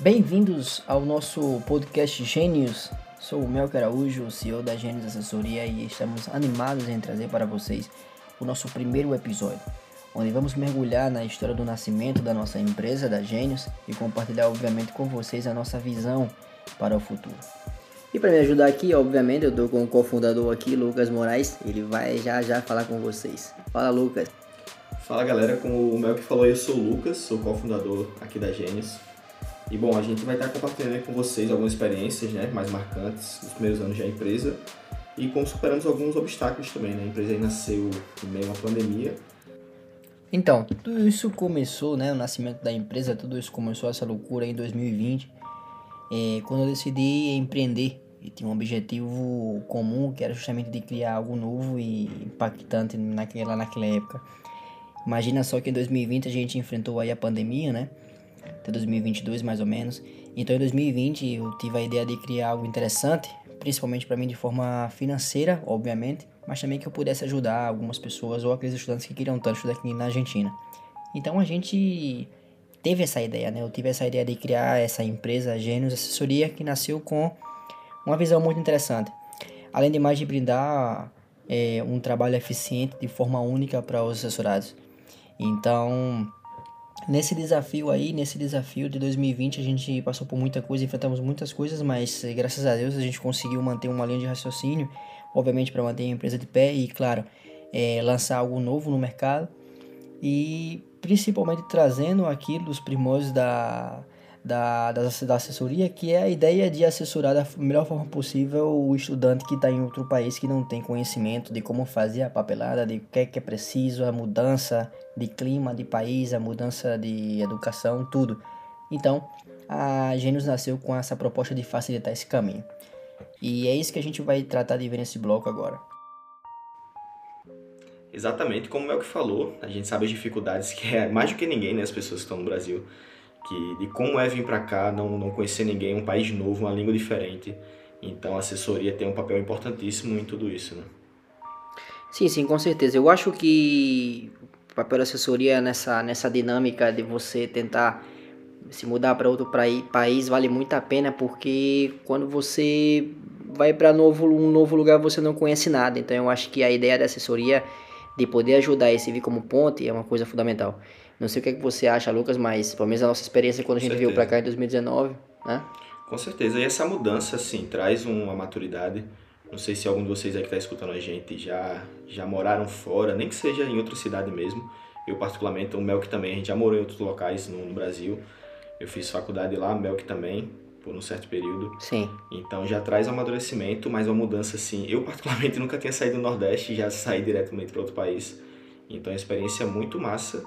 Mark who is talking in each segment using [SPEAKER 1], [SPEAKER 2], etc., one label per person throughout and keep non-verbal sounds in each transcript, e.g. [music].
[SPEAKER 1] Bem-vindos ao nosso podcast Gênios. Sou o Melker Araújo, CEO da Gênios Assessoria e estamos animados em trazer para vocês o nosso primeiro episódio, onde vamos mergulhar na história do nascimento da nossa empresa, da Gênios, e compartilhar, obviamente, com vocês a nossa visão para o futuro. E para me ajudar aqui, obviamente, eu estou com o cofundador aqui, Lucas Moraes. Ele vai já já falar com vocês. Fala, Lucas.
[SPEAKER 2] Fala, galera. Como o Melk falou, eu sou o Lucas, sou cofundador aqui da Gênios. E bom, a gente vai estar compartilhando com vocês algumas experiências né, mais marcantes dos primeiros anos da empresa e como superamos alguns obstáculos também. Né? A empresa aí nasceu em meio uma pandemia.
[SPEAKER 1] Então, tudo isso começou, né, o nascimento da empresa, tudo isso começou essa loucura em 2020, é, quando eu decidi empreender. E tinha um objetivo comum, que era justamente de criar algo novo e impactante naquela, naquela época. Imagina só que em 2020 a gente enfrentou aí a pandemia, né? Até 2022 mais ou menos. Então em 2020 eu tive a ideia de criar algo interessante, principalmente para mim de forma financeira, obviamente, mas também que eu pudesse ajudar algumas pessoas ou aqueles estudantes que queriam tanto estudar aqui na Argentina. Então a gente teve essa ideia, né? Eu tive essa ideia de criar essa empresa Gênios Assessoria que nasceu com uma visão muito interessante. Além de mais de brindar é, um trabalho eficiente de forma única para os assessorados. Então, Nesse desafio aí, nesse desafio de 2020, a gente passou por muita coisa, enfrentamos muitas coisas, mas eh, graças a Deus a gente conseguiu manter uma linha de raciocínio, obviamente para manter a empresa de pé e, claro, é, lançar algo novo no mercado. E principalmente trazendo aquilo dos primórdios da, da, da, da, assessoria, que é a ideia de assessorar da melhor forma possível o estudante que está em outro país que não tem conhecimento de como fazer a papelada, de o que é, que é preciso, a mudança de clima, de país, a mudança de educação, tudo. Então, a Gênios nasceu com essa proposta de facilitar esse caminho. E é isso que a gente vai tratar de ver nesse bloco agora.
[SPEAKER 2] Exatamente, como o que falou, a gente sabe as dificuldades que é mais do que ninguém, né, as pessoas que estão no Brasil que, de como é vir para cá, não, não conhecer ninguém, um país novo, uma língua diferente. Então a assessoria tem um papel importantíssimo em tudo isso, né?
[SPEAKER 1] Sim, sim, com certeza. Eu acho que o papel da assessoria nessa, nessa dinâmica de você tentar se mudar para outro país vale muito a pena porque quando você vai para novo, um novo lugar você não conhece nada. Então eu acho que a ideia da assessoria de poder ajudar e servir como ponte é uma coisa fundamental. Não sei o que, é que você acha, Lucas, mas pelo menos a nossa experiência quando a gente veio para cá em 2019, né?
[SPEAKER 2] Com certeza. E essa mudança, assim, traz uma maturidade. Não sei se algum de vocês aí que está escutando a gente já, já moraram fora, nem que seja em outra cidade mesmo. Eu, particularmente, o Melk também, a gente já morou em outros locais no, no Brasil. Eu fiz faculdade lá, Melk também, por um certo período.
[SPEAKER 1] Sim.
[SPEAKER 2] Então já traz um amadurecimento, mas uma mudança assim. Eu, [laughs] particularmente, nunca tinha saído do Nordeste, já saí diretamente para outro país. Então, é uma experiência muito massa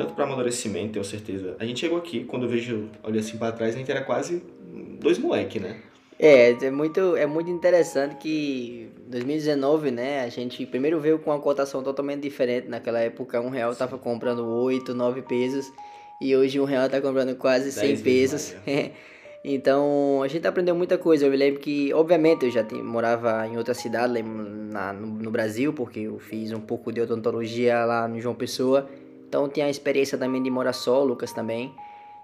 [SPEAKER 2] tanto para amadurecimento, tenho certeza. A gente chegou aqui, quando eu vejo, olha assim para trás, a gente era quase dois moleque, né?
[SPEAKER 1] É, é muito, é muito interessante que 2019, né, a gente primeiro veio com uma cotação totalmente diferente. Naquela época, um real tava comprando 8, 9 pesos e hoje um real tá comprando quase 100 pesos. [laughs] então, a gente aprendeu muita coisa. Eu me lembro que, obviamente, eu já tinha, morava em outra cidade na, no, no Brasil, porque eu fiz um pouco de odontologia lá no João Pessoa. Então tem a experiência também de morar só, Lucas também.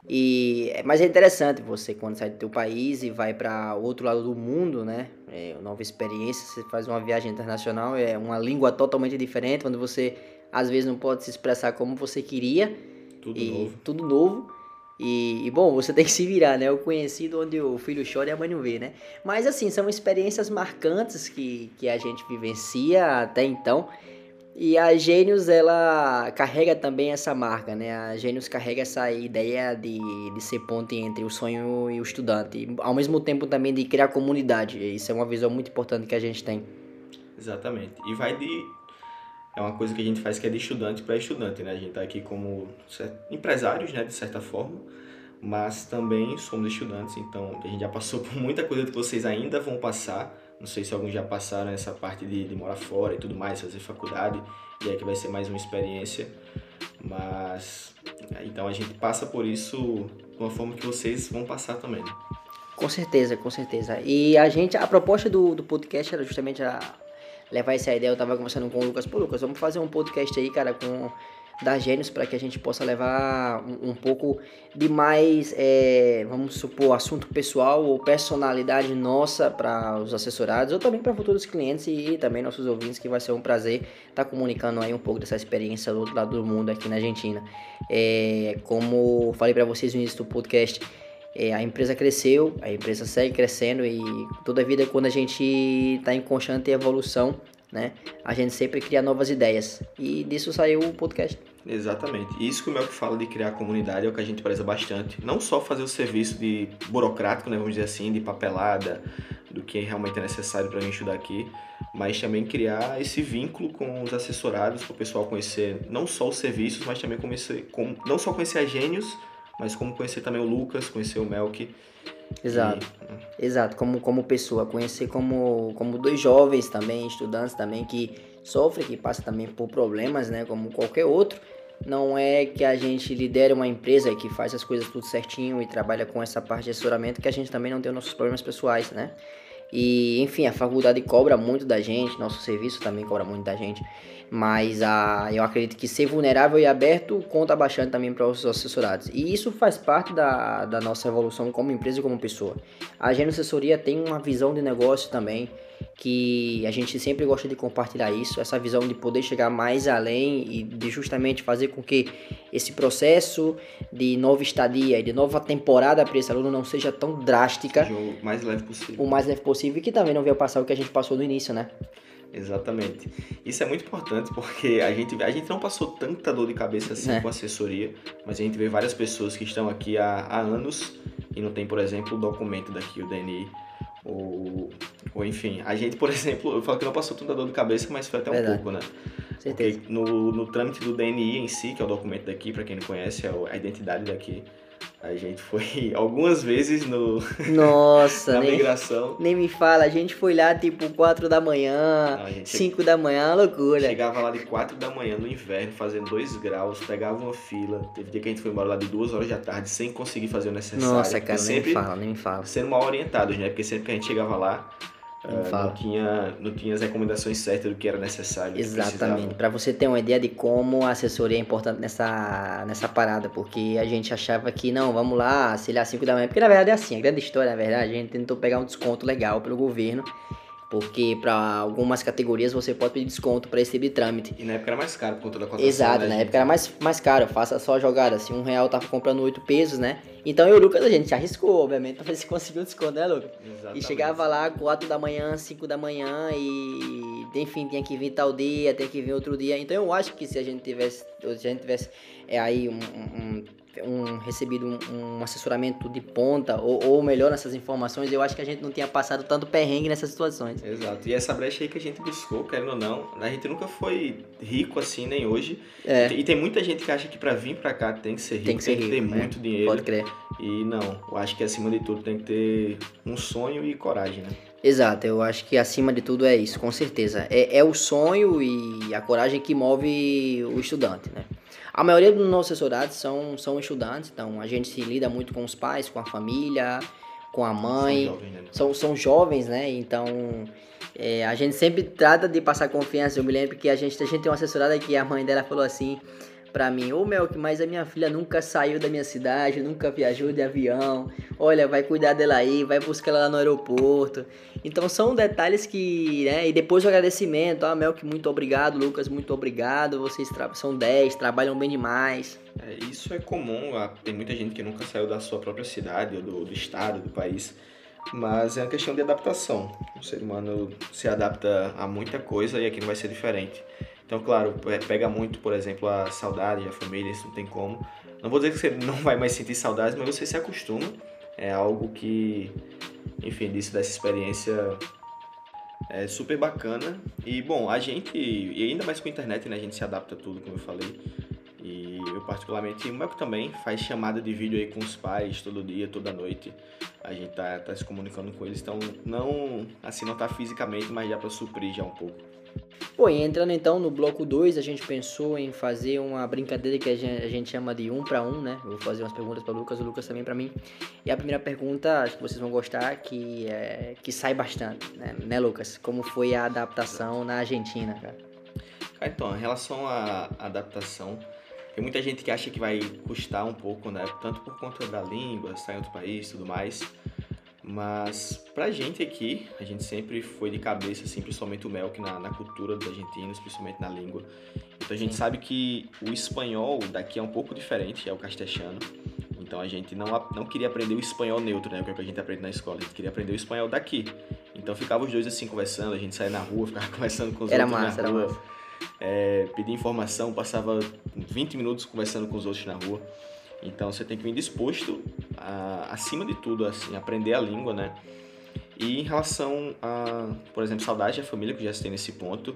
[SPEAKER 1] E, mas é interessante você quando sai do teu país e vai para outro lado do mundo, né? É uma nova experiência, você faz uma viagem internacional, é uma língua totalmente diferente, onde você às vezes não pode se expressar como você queria.
[SPEAKER 2] Tudo e, novo.
[SPEAKER 1] Tudo novo. E, e, bom, você tem que se virar, né? O conhecido onde o filho chora e a mãe não vê, né? Mas assim, são experiências marcantes que, que a gente vivencia até então. E a Gênios, ela carrega também essa marca, né? A Gênios carrega essa ideia de, de ser ponte entre o sonho e o estudante. Ao mesmo tempo também de criar comunidade. Isso é uma visão muito importante que a gente tem.
[SPEAKER 2] Exatamente. E vai de... É uma coisa que a gente faz que é de estudante para estudante, né? A gente tá aqui como empresários, né? De certa forma. Mas também somos estudantes, então a gente já passou por muita coisa que vocês ainda vão passar não sei se alguns já passaram essa parte de, de morar fora e tudo mais, fazer faculdade, e aí que vai ser mais uma experiência. Mas então a gente passa por isso de uma forma que vocês vão passar também. Né?
[SPEAKER 1] Com certeza, com certeza. E a gente, a proposta do, do podcast era justamente a levar essa ideia. Eu tava conversando com o Lucas, pô, Lucas, vamos fazer um podcast aí, cara, com da Gênios para que a gente possa levar um, um pouco de mais, é, vamos supor, assunto pessoal ou personalidade nossa para os assessorados ou também para futuros clientes e também nossos ouvintes, que vai ser um prazer estar tá comunicando aí um pouco dessa experiência do outro lado do mundo aqui na Argentina. É, como falei para vocês no início do podcast, é, a empresa cresceu, a empresa segue crescendo e toda a vida quando a gente está em constante evolução, né? A gente sempre cria novas ideias. E disso saiu o podcast.
[SPEAKER 2] Exatamente. Isso que o Mel que fala de criar comunidade é o que a gente preza bastante. Não só fazer o serviço de burocrático, né, vamos dizer assim, de papelada, do que realmente é necessário para a gente estudar aqui, mas também criar esse vínculo com os assessorados, para o pessoal conhecer não só os serviços, mas também conhecer, com, não só conhecer a Gênios, mas como conhecer também o Lucas, conhecer o Melk
[SPEAKER 1] Exato. E... Exato, como, como pessoa, conhecer como, como dois jovens também, estudantes também que sofrem, que passam também por problemas, né, como qualquer outro. Não é que a gente lidere uma empresa que faz as coisas tudo certinho e trabalha com essa parte de assessoramento que a gente também não tem os nossos problemas pessoais, né? E, enfim, a faculdade cobra muito da gente, nosso serviço também cobra muito da gente. Mas a, eu acredito que ser vulnerável e aberto conta bastante também para os assessorados. E isso faz parte da, da nossa evolução como empresa e como pessoa. A Gênio Assessoria tem uma visão de negócio também que a gente sempre gosta de compartilhar isso, essa visão de poder chegar mais além e de justamente fazer com que esse processo de nova estadia e de nova temporada para esse aluno não seja tão drástica.
[SPEAKER 2] O mais leve possível.
[SPEAKER 1] O mais leve possível e que também não venha passar o que a gente passou no início, né?
[SPEAKER 2] Exatamente. Isso é muito importante porque a gente, a gente não passou tanta dor de cabeça assim é. com assessoria, mas a gente vê várias pessoas que estão aqui há, há anos e não tem, por exemplo, o documento daqui, o DNI, ou, ou enfim. A gente, por [laughs] exemplo, eu falo que não passou tanta dor de cabeça, mas foi até um Verdade. pouco, né? Certeza. Porque no, no trâmite do DNI em si, que é o documento daqui, para quem não conhece, é a identidade daqui, a gente foi [laughs] algumas vezes no [laughs]
[SPEAKER 1] Nossa,
[SPEAKER 2] na
[SPEAKER 1] nem,
[SPEAKER 2] migração.
[SPEAKER 1] Nem me fala, a gente foi lá tipo 4 da manhã, Não, 5 da manhã, loucura.
[SPEAKER 2] Chegava lá de 4 da manhã no inverno, fazendo 2 graus, pegava uma fila. Teve dia que a gente foi embora lá de 2 horas da tarde sem conseguir fazer o necessário.
[SPEAKER 1] Nossa, cara, nem me fala, nem me fala.
[SPEAKER 2] Sendo mal orientados, né? Porque sempre que a gente chegava lá, Uh, não, tinha, não tinha as recomendações certas do que era necessário.
[SPEAKER 1] Exatamente. Para você ter uma ideia de como a assessoria é importante nessa, nessa parada, porque a gente achava que não, vamos lá, se ele é às 5 da manhã, porque na verdade é assim, a grande história, na verdade, a gente tentou pegar um desconto legal pelo governo porque para algumas categorias você pode pedir desconto para esse tipo de trâmite.
[SPEAKER 2] E na época era mais caro por conta da cotação.
[SPEAKER 1] Exato, né, na época era mais, mais caro. Faça só a jogada. Se um real tava comprando oito pesos, né? Então eu e o Lucas, a gente arriscou, obviamente, [laughs] pra ver se conseguiu desconto, né, Lucas? Exatamente. E chegava lá 4 da manhã, 5 da manhã e, enfim, tinha que vir tal dia, tem que vir outro dia. Então eu acho que se a gente tivesse, se a gente tivesse é, aí um, um um, recebido um, um, assessoramento de ponta, ou, ou melhor, nessas informações, eu acho que a gente não tinha passado tanto perrengue nessas situações.
[SPEAKER 2] Exato. E essa brecha aí que a gente buscou, querendo ou não, a gente nunca foi rico assim, nem hoje.
[SPEAKER 1] É.
[SPEAKER 2] E tem muita gente que acha que para vir para cá tem que ser rico,
[SPEAKER 1] tem que, ser
[SPEAKER 2] tem
[SPEAKER 1] que ter
[SPEAKER 2] né? muito dinheiro.
[SPEAKER 1] Pode crer.
[SPEAKER 2] E não, eu acho que acima de tudo tem que ter um sonho e coragem, né?
[SPEAKER 1] Exato, eu acho que acima de tudo é isso, com certeza. É, é o sonho e a coragem que move o estudante, né? A maioria dos nossos assessorados são, são estudantes, então a gente se lida muito com os pais, com a família, com a mãe. São jovens, né? São, são jovens, né? Então é, a gente sempre trata de passar confiança. Eu me lembro que a gente, a gente tem uma assessorada que a mãe dela falou assim para mim, ô Melk, mas a minha filha nunca saiu da minha cidade, nunca viajou de avião. Olha, vai cuidar dela aí, vai buscar ela lá no aeroporto. Então são detalhes que, né? E depois o agradecimento, ah, Melk, muito obrigado, Lucas, muito obrigado. Vocês são 10, trabalham bem demais.
[SPEAKER 2] É, isso é comum, tem muita gente que nunca saiu da sua própria cidade, ou do, do estado, do país. Mas é uma questão de adaptação. O ser humano se adapta a muita coisa e aqui não vai ser diferente. Então, claro, é, pega muito, por exemplo, a saudade, a família, isso não tem como. Não vou dizer que você [laughs] não vai mais sentir saudades, mas você se acostuma. É algo que, enfim, disso, dessa experiência é super bacana. E, bom, a gente, e ainda mais com a internet, né, a gente se adapta a tudo, como eu falei. E eu particularmente, o Melco também faz chamada de vídeo aí com os pais todo dia, toda noite. A gente tá, tá se comunicando com eles, então não, assim, não tá fisicamente, mas já para suprir já um pouco.
[SPEAKER 1] Bom, entrando então no bloco 2, a gente pensou em fazer uma brincadeira que a gente, chama de um para um, né? Eu vou fazer umas perguntas para Lucas, o Lucas também para mim. E a primeira pergunta, acho que vocês vão gostar, que é que sai bastante, né, né Lucas? Como foi a adaptação na Argentina, cara?
[SPEAKER 2] Então, em relação à adaptação, Tem muita gente que acha que vai custar um pouco, né? Tanto por conta da língua, estar em outro país tudo mais. Mas pra gente aqui, a gente sempre foi de cabeça, assim, principalmente o Melk na, na cultura dos argentinos, principalmente na língua. Então a gente
[SPEAKER 1] Sim.
[SPEAKER 2] sabe que o espanhol daqui é um pouco diferente, é o castelhano. Então a gente não, não queria aprender o espanhol neutro, né? Que é o que a gente aprende na escola. A gente queria aprender o espanhol daqui. Então ficava os dois assim conversando, a gente saía na rua, [laughs] ficava conversando com os
[SPEAKER 1] Era
[SPEAKER 2] outros
[SPEAKER 1] massa,
[SPEAKER 2] na
[SPEAKER 1] era
[SPEAKER 2] rua.
[SPEAKER 1] massa.
[SPEAKER 2] É, pedia informação, passava 20 minutos conversando com os outros na rua. Então você tem que vir disposto a, acima de tudo, assim, aprender a língua, né? E em relação a, por exemplo, saudade da família, que já se tem nesse ponto,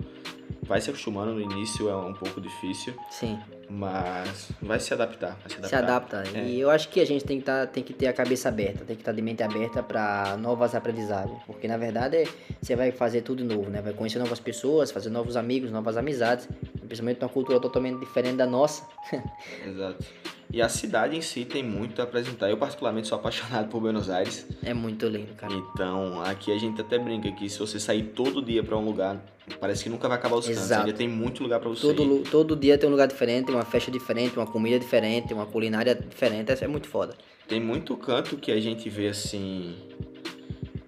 [SPEAKER 2] vai se acostumando no início, é um pouco difícil,
[SPEAKER 1] Sim,
[SPEAKER 2] mas vai se adaptar. Vai se adaptar.
[SPEAKER 1] se adapta.
[SPEAKER 2] É.
[SPEAKER 1] E eu acho que a gente tem que, tá, tem que ter a cabeça aberta, tem que estar de mente aberta para novas aprendizagens. Porque na verdade você vai fazer tudo novo, né? Vai conhecer novas pessoas, fazer novos amigos, novas amizades. Principalmente uma cultura totalmente diferente da nossa. [laughs]
[SPEAKER 2] Exato. E a cidade em si tem muito a apresentar. Eu, particularmente, sou apaixonado por Buenos Aires.
[SPEAKER 1] É muito lindo, cara.
[SPEAKER 2] Então, aqui a gente até brinca que se você sair todo dia pra um lugar, parece que nunca vai acabar os cantos. Ainda tem muito lugar pra você
[SPEAKER 1] Todo,
[SPEAKER 2] ir.
[SPEAKER 1] todo dia tem um lugar diferente, uma festa diferente, uma comida diferente, uma culinária diferente. É muito foda.
[SPEAKER 2] Tem muito canto que a gente vê assim.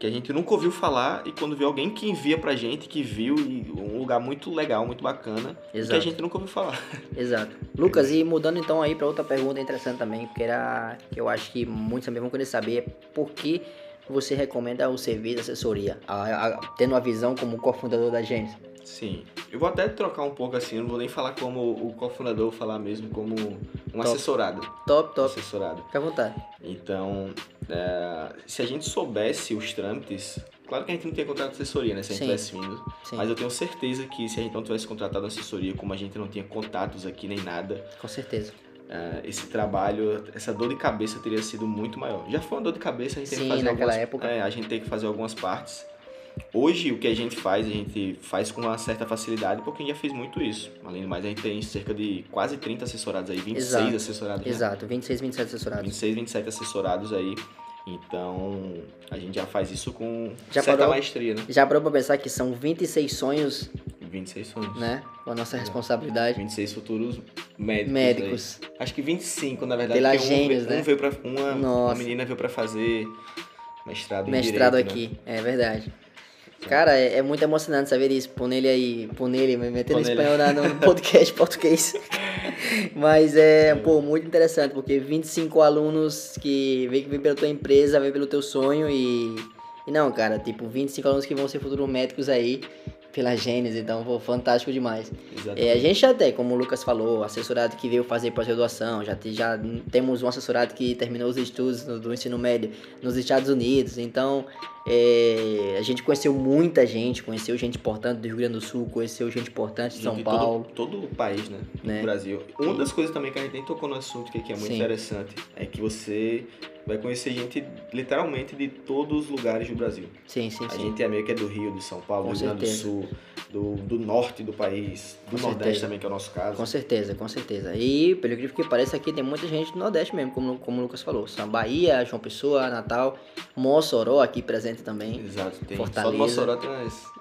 [SPEAKER 2] Que a gente nunca ouviu falar e quando vê alguém que envia pra gente, que viu, e um lugar muito legal, muito bacana, que a gente nunca ouviu falar. [laughs]
[SPEAKER 1] Exato. Lucas, e mudando então aí para outra pergunta interessante também, porque era que eu acho que muitos também vão querer saber, é por que você recomenda o serviço de assessoria, a- a- tendo a visão como cofundador da Gênesis?
[SPEAKER 2] Sim. Eu vou até trocar um pouco assim, eu não vou nem falar como o cofundador, vou falar mesmo como um assessorado.
[SPEAKER 1] Top, top.
[SPEAKER 2] Assessorado.
[SPEAKER 1] Fica à vontade.
[SPEAKER 2] Então, é, se a gente soubesse os trâmites, claro que a gente não tem contrato de assessoria, né? Se a gente
[SPEAKER 1] Sim.
[SPEAKER 2] tivesse vindo.
[SPEAKER 1] Sim,
[SPEAKER 2] Mas eu tenho certeza que se a gente não tivesse contratado assessoria, como a gente não tinha contatos aqui nem nada,
[SPEAKER 1] com certeza.
[SPEAKER 2] É, esse trabalho, essa dor de cabeça teria sido muito maior. Já foi uma dor de cabeça, a gente tem
[SPEAKER 1] Sim,
[SPEAKER 2] que fazer
[SPEAKER 1] naquela
[SPEAKER 2] algumas,
[SPEAKER 1] época.
[SPEAKER 2] É, a gente tem que fazer algumas partes. Hoje, o que a gente faz, a gente faz com uma certa facilidade, porque a gente já fez muito isso. Além do mais, a gente tem cerca de quase 30 assessorados aí, 26
[SPEAKER 1] Exato.
[SPEAKER 2] assessorados, né?
[SPEAKER 1] Exato, 26, 27 assessorados.
[SPEAKER 2] 26, 27 assessorados aí. Então, a gente já faz isso com
[SPEAKER 1] Já
[SPEAKER 2] certa
[SPEAKER 1] parou?
[SPEAKER 2] maestria, né?
[SPEAKER 1] Já parou pra pensar que são 26 sonhos,
[SPEAKER 2] 26 sonhos.
[SPEAKER 1] né? Com a nossa responsabilidade.
[SPEAKER 2] 26 futuros médicos.
[SPEAKER 1] Médicos.
[SPEAKER 2] aí. Acho que 25, na verdade.
[SPEAKER 1] Pela
[SPEAKER 2] um,
[SPEAKER 1] Gênios,
[SPEAKER 2] um
[SPEAKER 1] né?
[SPEAKER 2] veio pra, uma, uma menina veio pra fazer mestrado em
[SPEAKER 1] Mestrado
[SPEAKER 2] Direito, né?
[SPEAKER 1] aqui, é verdade. Cara, é, é muito emocionante saber isso. Pôr nele aí, pôr nele, metendo
[SPEAKER 2] Pôr nele.
[SPEAKER 1] espanhol na- no [laughs] podcast português. Mas é, pô, muito interessante, porque 25 alunos que vêm vem pela tua empresa, vêm pelo teu sonho e. E não, cara, tipo, 25 alunos que vão ser futuros médicos aí pela Gênesis, então, pô, fantástico demais.
[SPEAKER 2] Exatamente.
[SPEAKER 1] É, a gente já tem, como o Lucas falou, assessorado que veio fazer pós-graduação, já, te- já temos um assessorado que terminou os estudos do ensino médio nos Estados Unidos, então é, a gente conheceu muita gente, conheceu gente importante do Rio Grande do Sul, conheceu gente importante de São
[SPEAKER 2] Gente,
[SPEAKER 1] Paulo.
[SPEAKER 2] Todo, todo o país, né?
[SPEAKER 1] Né?
[SPEAKER 2] No Brasil. Uma das coisas também que a gente nem tocou no assunto, que que é muito
[SPEAKER 1] Sim.
[SPEAKER 2] interessante, é que você vai conhecer gente literalmente de todos os lugares do Brasil.
[SPEAKER 1] Sim, sim,
[SPEAKER 2] A
[SPEAKER 1] sim.
[SPEAKER 2] gente é meio que é do Rio, de São Paulo,
[SPEAKER 1] Com
[SPEAKER 2] do Rio Grande do. Sul, do, do norte do país, do
[SPEAKER 1] Com
[SPEAKER 2] Nordeste
[SPEAKER 1] certeza.
[SPEAKER 2] também, que é o nosso caso.
[SPEAKER 1] Com certeza, com certeza. E, pelo que pareça, aqui tem muita gente do Nordeste mesmo, como, como o Lucas falou. São Bahia, João Pessoa, Natal, Mossoró aqui presente também.
[SPEAKER 2] Exato, tem.
[SPEAKER 1] Fortaleza.
[SPEAKER 2] Só do Mossoró tem umas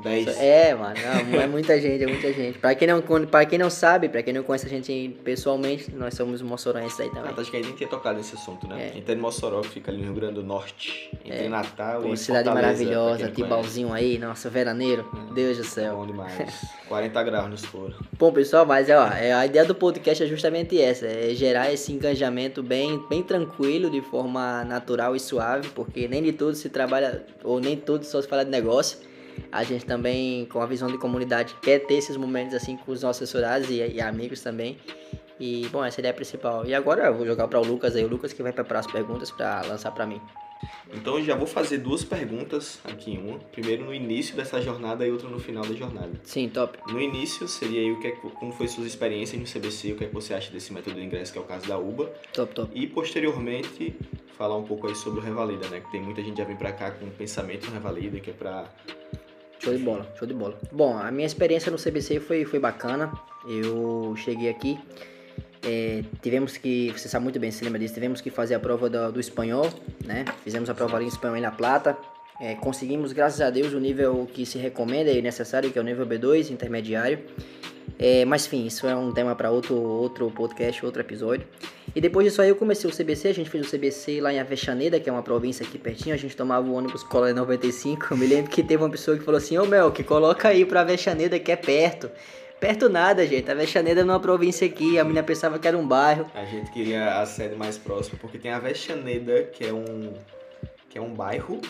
[SPEAKER 2] 10.
[SPEAKER 1] É, mano, não, é muita gente, é muita gente. Pra quem, não, pra quem não sabe, pra quem não conhece a gente pessoalmente, nós somos moçoroenses aí também.
[SPEAKER 2] Ah, acho que a gente nem tinha tocado nesse assunto, né?
[SPEAKER 1] É.
[SPEAKER 2] É de Mossoró, que fica ali no Rio Grande do Norte. Entre
[SPEAKER 1] É.
[SPEAKER 2] Natal
[SPEAKER 1] Pô,
[SPEAKER 2] e
[SPEAKER 1] cidade
[SPEAKER 2] Fortaleza,
[SPEAKER 1] maravilhosa, Tibalzinho aí, nossa, veraneiro, Deus do céu.
[SPEAKER 2] Bom demais. 40 graus no escuro.
[SPEAKER 1] Bom, pessoal, mas ó, é, a ideia do podcast é justamente essa, é gerar esse engajamento bem, bem tranquilo, de forma natural e suave, porque nem de tudo se trabalha, ou nem tudo só se fala de negócio. A gente também, com a visão de comunidade, quer ter esses momentos assim com os nossos assessorados e, e amigos também. E, bom, essa é a ideia principal. E agora eu vou jogar para o Lucas aí, o Lucas que vai preparar as perguntas para lançar para mim.
[SPEAKER 2] Então eu já vou fazer duas perguntas aqui, uma. Primeiro no início dessa jornada e outra no final da jornada.
[SPEAKER 1] Sim, top.
[SPEAKER 2] No início seria aí o que é, como foi suas experiências no CBC, o que é que você acha desse método de ingresso, que é o caso da UBA.
[SPEAKER 1] Top, top.
[SPEAKER 2] E posteriormente falar um pouco aí sobre o Revalida, né? Que tem muita gente que já vem pra cá com um pensamento no Revalida, que é pra.
[SPEAKER 1] Show de bola, show de bola. Bom, a minha experiência no CBC foi, foi bacana. Eu cheguei aqui, é, tivemos que, você sabe muito bem, se lembra disso, tivemos que fazer a prova do, do espanhol, né? Fizemos a prova ali em espanhol em La Plata. É, conseguimos, graças a Deus, o nível que se recomenda e necessário, que é o nível B2, intermediário. É, mas enfim, isso é um tema para outro, outro podcast, outro episódio. E depois disso aí eu comecei o CBC, a gente fez o CBC lá em Avexaneda, que é uma província aqui pertinho, a gente tomava o ônibus Cola 95. Eu me lembro que teve uma pessoa que falou assim, ô Mel, que coloca aí pra Avexaneda que é perto. Perto nada, gente. A Vexaneda é numa província aqui, a menina pensava que era um bairro.
[SPEAKER 2] A gente queria a sede mais próxima, porque tem a Vexaneda, que é um que é um bairro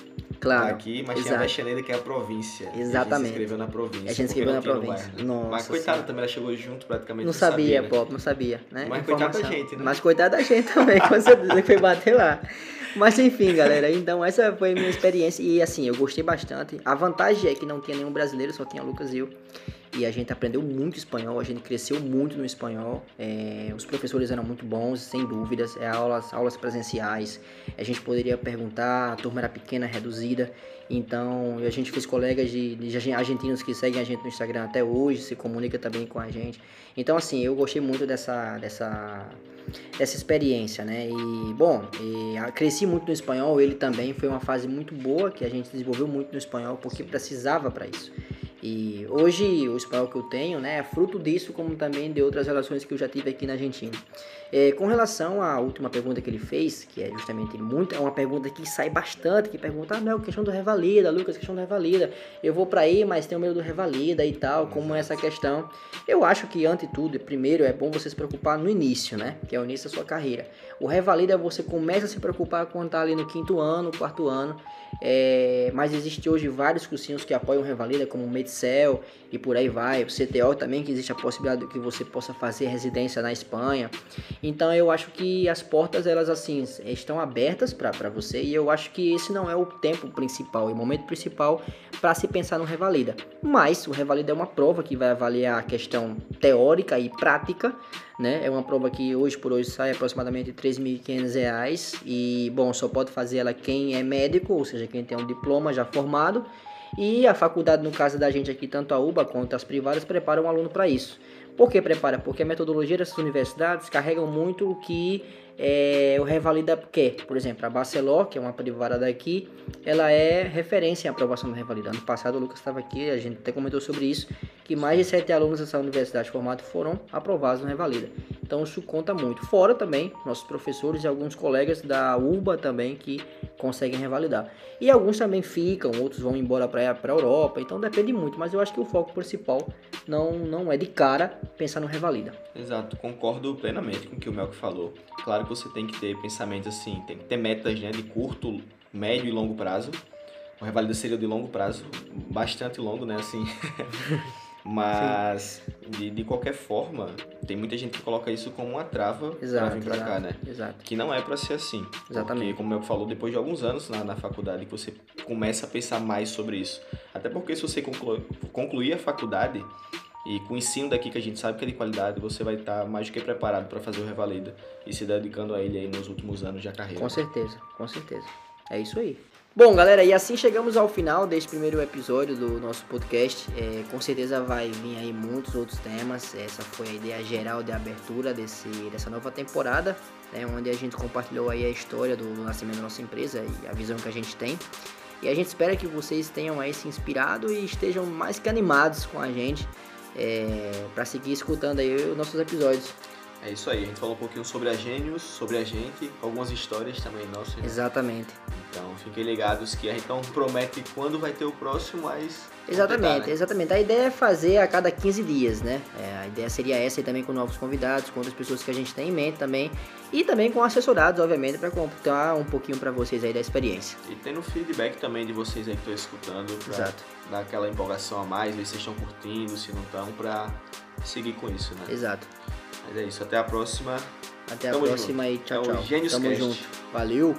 [SPEAKER 1] claro,
[SPEAKER 2] aqui, mas
[SPEAKER 1] exato.
[SPEAKER 2] tem a Vexaneda, que é a província.
[SPEAKER 1] Exatamente.
[SPEAKER 2] A gente se inscreveu na província.
[SPEAKER 1] A gente se inscreveu na província.
[SPEAKER 2] Né?
[SPEAKER 1] Nossa
[SPEAKER 2] mas coitada também, ela chegou junto praticamente.
[SPEAKER 1] Não
[SPEAKER 2] não
[SPEAKER 1] sabia,
[SPEAKER 2] né?
[SPEAKER 1] Pop, não sabia, né?
[SPEAKER 2] Mas coitado da gente, né?
[SPEAKER 1] Mas coitado da gente [laughs] também, com certeza, que foi bater lá. Mas enfim, galera, então essa foi a minha experiência e assim, eu gostei bastante. A vantagem é que não tinha nenhum brasileiro, só tinha Lucas e eu. E a gente aprendeu muito espanhol, a gente cresceu muito no espanhol. é, os professores eram muito bons, sem dúvidas. É, aulas, aulas presenciais, a gente poderia perguntar, a turma era pequena, reduzida. Então, a gente fez colegas de, de argentinos que seguem a gente no Instagram até hoje, se comunica também com a gente. Então, assim, eu gostei muito dessa, dessa, dessa experiência, né? E, bom, e, cresci muito no espanhol, ele também. Foi uma fase muito boa que a gente desenvolveu muito no espanhol, porque precisava para isso. E hoje o espanhol que eu tenho, né, é fruto disso, como também de outras relações que eu já tive aqui na Argentina. É, com relação à última pergunta que ele fez, que é justamente muito, é uma pergunta que sai bastante, que pergunta, ah, Mel, questão do revalida, Lucas, questão do revalida, eu vou pra aí, mas tenho medo do revalida e tal, como é essa questão. Eu acho que, ante tudo, primeiro é bom você se preocupar no início, né, que é o início da sua carreira. O revalida você começa a se preocupar quando tá ali no quinto ano, quarto ano, é, mas existe hoje vários cursinhos que apoiam Revalida, como o Medcel e por aí vai. O CTO também, que existe a possibilidade de que você possa fazer residência na Espanha. Então eu acho que as portas, elas assim, estão abertas para você e eu acho que esse não é o tempo principal, e o momento principal para se pensar no Revalida. Mas o Revalida é uma prova que vai avaliar a questão teórica e prática, né? É uma prova que hoje por hoje sai aproximadamente 3.500 reais e, bom, só pode fazer ela quem é médico, ou seja, quem tem um diploma já formado. E a faculdade, no caso da gente aqui, tanto a UBA quanto as privadas, preparam o aluno para isso. Por que prepara? Porque a metodologia dessas universidades carregam muito o que é, o Revalida quer. Por exemplo, a Barceló, que é uma privada daqui, ela é referência em aprovação do Revalida. Ano passado o Lucas estava aqui, a gente até comentou sobre isso, que mais de sete alunos dessa universidade formados foram aprovados no Revalida. Então isso conta muito. Fora também nossos professores e alguns colegas da UBA também que conseguem revalidar. E alguns também ficam, outros vão embora para a Europa, então depende muito. Mas eu acho que o foco principal não, não é de cara pensar no revalida.
[SPEAKER 2] Exato, concordo plenamente com o que o Melk falou. Claro você tem que ter pensamento assim, tem que ter metas né, de curto, médio e longo prazo. O revalida seria de longo prazo, bastante longo, né? Assim. [laughs] Mas, de, de qualquer forma, tem muita gente que coloca isso como uma trava pra
[SPEAKER 1] Exato,
[SPEAKER 2] vir pra
[SPEAKER 1] exato,
[SPEAKER 2] cá, né?
[SPEAKER 1] exato.
[SPEAKER 2] Que não é pra ser assim.
[SPEAKER 1] Exatamente.
[SPEAKER 2] Porque, como eu falou, depois de alguns anos na, na faculdade, que você começa a pensar mais sobre isso. Até porque se você conclu- concluir a faculdade e com o ensino daqui que a gente sabe que é de qualidade, você vai estar mais do que preparado para fazer o Revalida e se dedicando a ele aí nos últimos anos de carreira.
[SPEAKER 1] Com certeza, com certeza. É isso aí. Bom, galera, e assim chegamos ao final deste primeiro episódio do nosso podcast. É, com certeza vai vir aí muitos outros temas. Essa foi a ideia geral de abertura desse, dessa nova temporada, né, onde a gente compartilhou aí a história do, do nascimento da nossa empresa e a visão que a gente tem. E a gente espera que vocês tenham aí se inspirado e estejam mais que animados com a gente é, para seguir escutando aí os nossos episódios.
[SPEAKER 2] É isso aí, a gente falou um pouquinho sobre a Gênios, sobre a gente, algumas histórias também nossas. né?
[SPEAKER 1] Exatamente.
[SPEAKER 2] Então fiquem ligados que a gente não promete quando vai ter o próximo, mas.
[SPEAKER 1] Exatamente,
[SPEAKER 2] tentar, né?
[SPEAKER 1] exatamente. A ideia é fazer a cada 15 dias, né? É, a ideia seria essa e também com novos convidados, com outras pessoas que a gente tem em mente também. E também com assessorados, obviamente, para contar um pouquinho para vocês aí da experiência.
[SPEAKER 2] E tendo feedback também de vocês aí que estão escutando, pra
[SPEAKER 1] Exato.
[SPEAKER 2] dar aquela empolgação a mais, ver se vocês estão curtindo, se não estão, pra seguir com isso, né?
[SPEAKER 1] Exato.
[SPEAKER 2] Mas é isso, até a próxima.
[SPEAKER 1] Até a
[SPEAKER 2] Tamo
[SPEAKER 1] próxima
[SPEAKER 2] junto.
[SPEAKER 1] e tchau,
[SPEAKER 2] É o
[SPEAKER 1] tchau. Tamo
[SPEAKER 2] Cast.
[SPEAKER 1] junto. Valeu!